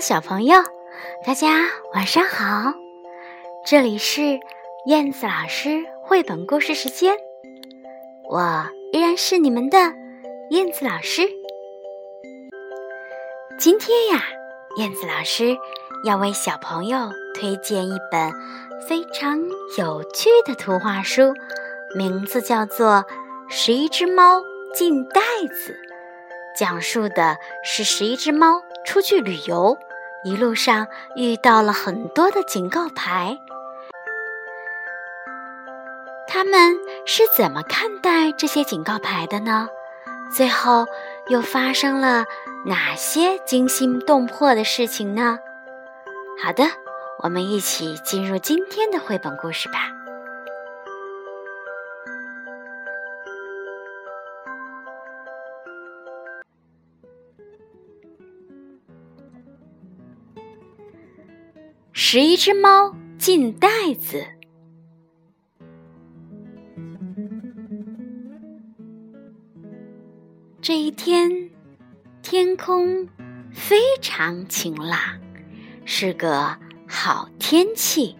小朋友，大家晚上好！这里是燕子老师绘本故事时间，我依然是你们的燕子老师。今天呀，燕子老师要为小朋友推荐一本非常有趣的图画书，名字叫做《十一只猫进袋子》，讲述的是十一只猫出去旅游。一路上遇到了很多的警告牌，他们是怎么看待这些警告牌的呢？最后又发生了哪些惊心动魄的事情呢？好的，我们一起进入今天的绘本故事吧。十一只猫进袋子。这一天，天空非常晴朗，是个好天气。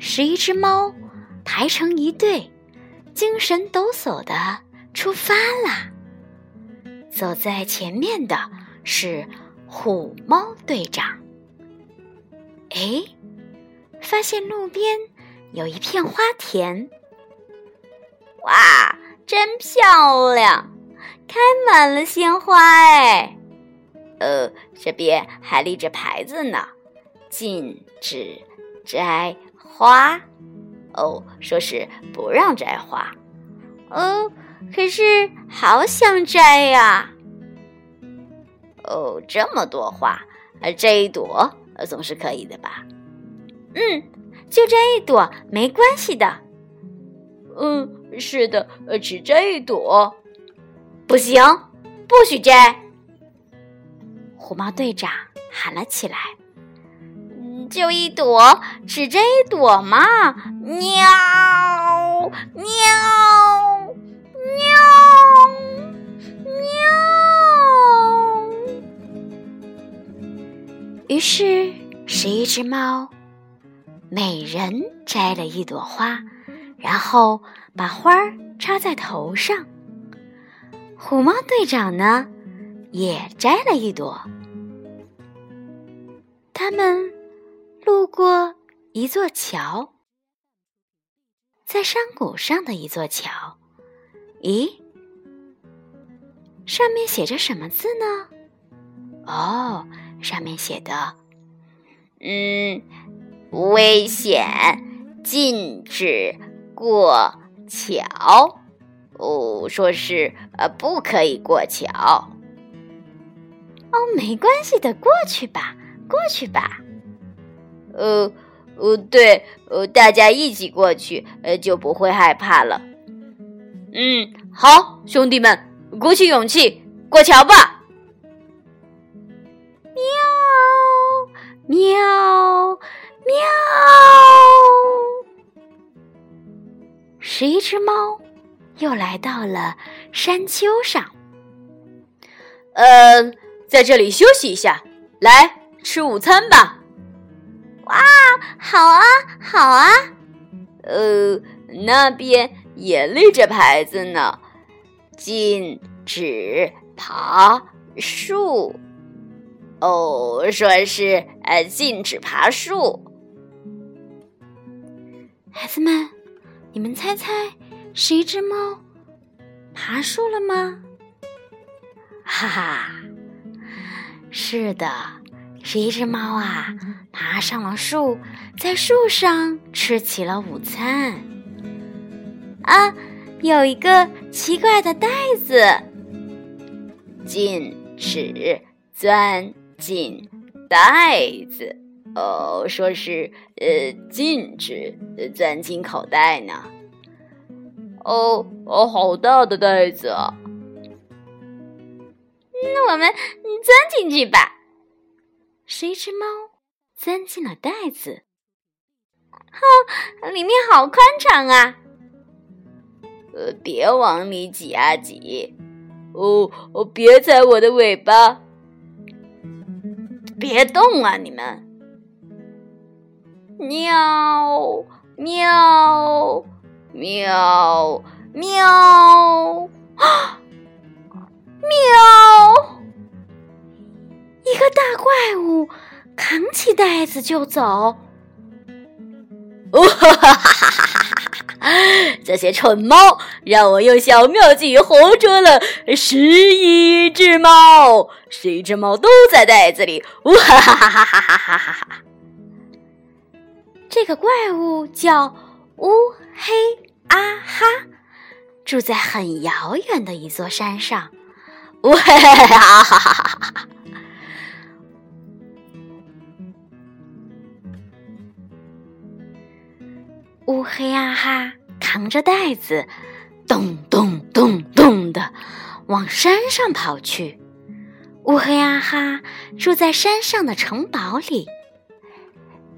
十一只猫排成一队，精神抖擞的出发啦。走在前面的是虎猫队长。哎，发现路边有一片花田，哇，真漂亮，开满了鲜花哎！呃，这边还立着牌子呢，禁止摘花。哦，说是不让摘花。哦，可是好想摘呀！哦，这么多花，这一朵。呃，总是可以的吧？嗯，就摘一朵没关系的。嗯，是的，只摘一朵，不行，不许摘！虎猫队长喊了起来：“就一朵，只摘一朵嘛！”喵，喵，喵，于是，十一只猫每人摘了一朵花，然后把花儿插在头上。虎猫队长呢，也摘了一朵。他们路过一座桥，在山谷上的一座桥。咦，上面写着什么字呢？哦。上面写的，嗯，危险，禁止过桥。哦，说是呃，不可以过桥。哦，没关系的，过去吧，过去吧。呃，呃，对，呃，大家一起过去，呃，就不会害怕了。嗯，好，兄弟们，鼓起勇气，过桥吧。喵喵！十一只猫又来到了山丘上。呃，在这里休息一下，来吃午餐吧。哇，好啊，好啊。呃，那边也立着牌子呢，禁止爬树。哦，说是呃，禁止爬树。孩子们，你们猜猜，是一只猫爬树了吗？哈哈，是的，是一只猫啊，爬上了树，在树上吃起了午餐。啊，有一个奇怪的袋子，禁止钻。进袋子哦，说是呃禁止钻进口袋呢。哦哦，好大的袋子啊！那我们钻进去吧。是一只猫钻进了袋子，哼，里面好宽敞啊！呃，别往里挤啊挤！哦哦，别踩我的尾巴！别动啊，你们！喵喵喵喵啊！喵！一个大怪物扛起袋子就走。哈哈哈哈哈！这些蠢猫让我用小妙计活捉了十一只猫，十一只猫都在袋子里。哇哈哈哈哈哈哈！这个怪物叫乌黑阿哈，住在很遥远的一座山上。哇哈哈哈！乌黑阿哈扛着袋子，咚咚咚咚的往山上跑去。乌黑阿哈住在山上的城堡里。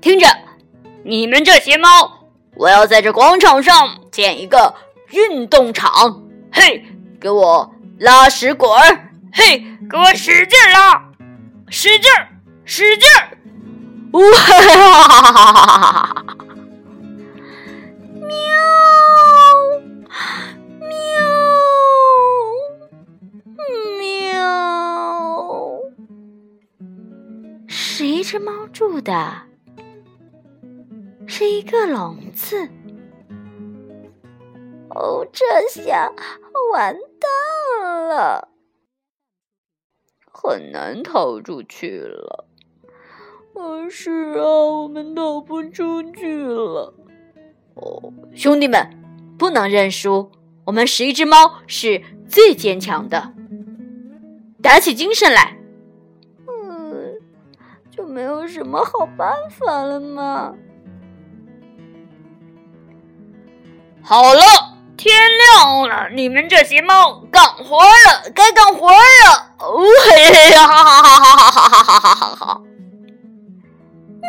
听着，你们这些猫，我要在这广场上建一个运动场。嘿，给我拉屎滚儿！嘿，给我使劲拉，使劲，使劲儿！哇哈 喵哈哈哈哈哈！一只猫住的是一个笼子。哦，这下完蛋了，很难逃出去了。哦，是啊，我们逃不出去了。哦，兄弟们，不能认输，我们十一只猫是最坚强的，打起精神来。嗯就没有什么好办法了吗？好了，天亮了，你们这些猫干活了，该干活了。哦嘿嘿，哈哈哈哈哈哈哈哈哈哈！喵喵，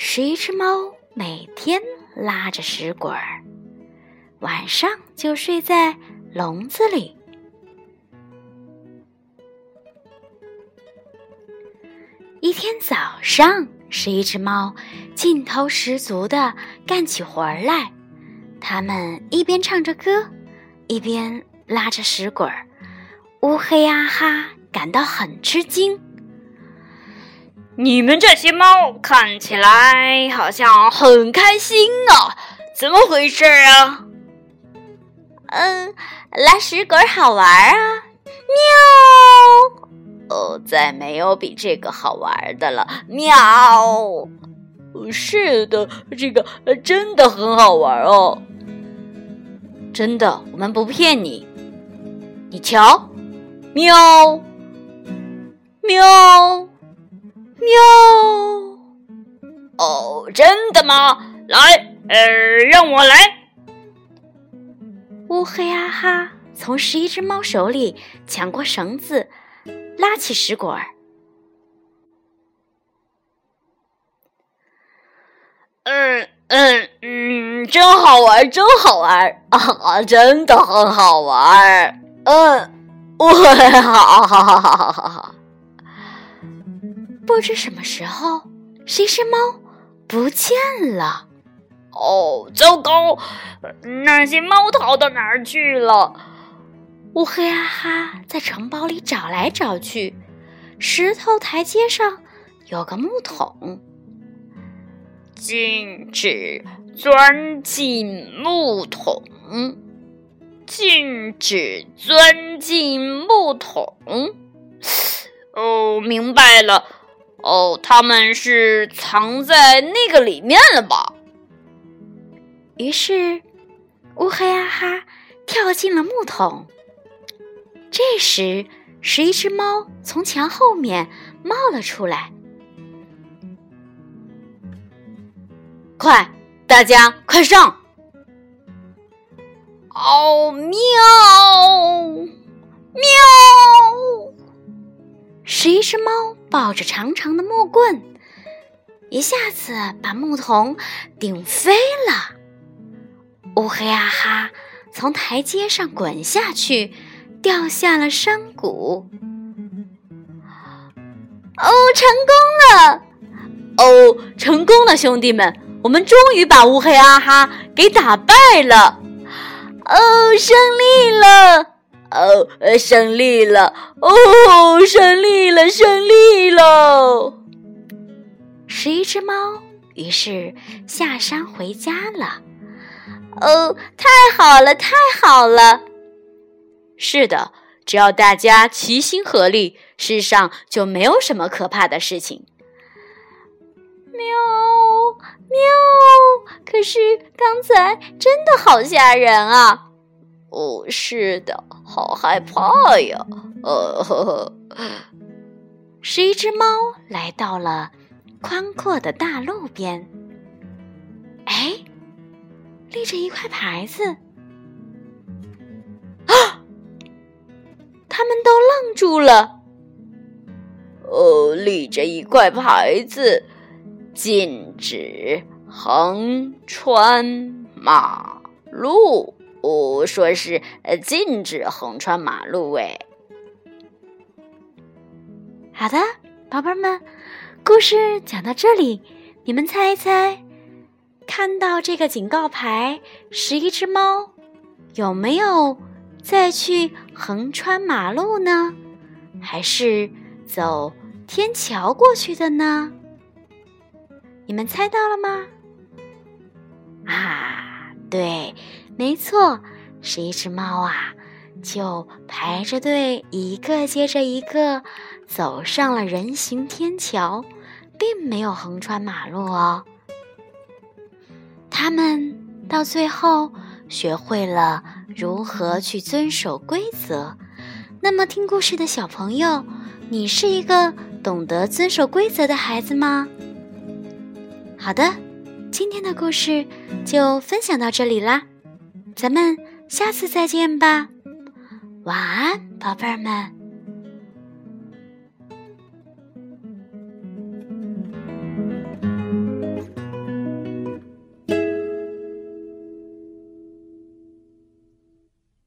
十一只猫每天拉着屎滚儿。晚上就睡在笼子里。一天早上，是一只猫劲头十足的干起活来。它们一边唱着歌，一边拉着屎滚儿。乌黑阿哈感到很吃惊：“你们这些猫看起来好像很开心啊，怎么回事啊？”嗯，拉屎滚好玩啊！喵！哦，再没有比这个好玩的了。喵！是的，这个真的很好玩哦。真的，我们不骗你。你瞧，喵！喵！喵！哦，真的吗？来，呃，让我来。乌黑阿哈从十一只猫手里抢过绳子，拉起石滚儿。嗯嗯嗯，真好玩，真好玩啊！真的很好玩。嗯，哇哈哈哈哈哈哈！不知什么时候，谁是猫不见了。哦，糟糕！那些猫逃到哪儿去了？乌黑阿哈在城堡里找来找去，石头台阶上有个木桶，禁止钻进木桶，禁止钻进木桶。哦，明白了。哦，他们是藏在那个里面了吧？于是，乌黑阿哈跳进了木桶。这时，十一只猫从墙后面冒了出来。快，大家快上！哦，喵喵！十一只猫抱着长长的木棍，一下子把木桶顶飞了。乌黑阿哈从台阶上滚下去，掉下了山谷。哦，成功了！哦，成功了，兄弟们，我们终于把乌黑阿哈给打败了！哦，胜利了！哦，胜利了！哦，胜利了，胜利了！十一只猫于是下山回家了。哦，太好了，太好了！是的，只要大家齐心合力，世上就没有什么可怕的事情。喵喵！可是刚才真的好吓人啊！哦，是的，好害怕呀！呃，呵呵。十一只猫来到了宽阔的大路边。哎，立着一块牌子。啊！他们都愣住了。哦，立着一块牌子，禁止横穿马路。我说是呃，禁止横穿马路。哎，好的，宝贝们，故事讲到这里，你们猜一猜，看到这个警告牌，十一只猫有没有再去横穿马路呢？还是走天桥过去的呢？你们猜到了吗？啊，对。没错，是一只猫啊，就排着队，一个接着一个走上了人行天桥，并没有横穿马路哦。他们到最后学会了如何去遵守规则。那么，听故事的小朋友，你是一个懂得遵守规则的孩子吗？好的，今天的故事就分享到这里啦。咱们下次再见吧，晚安，宝贝儿们。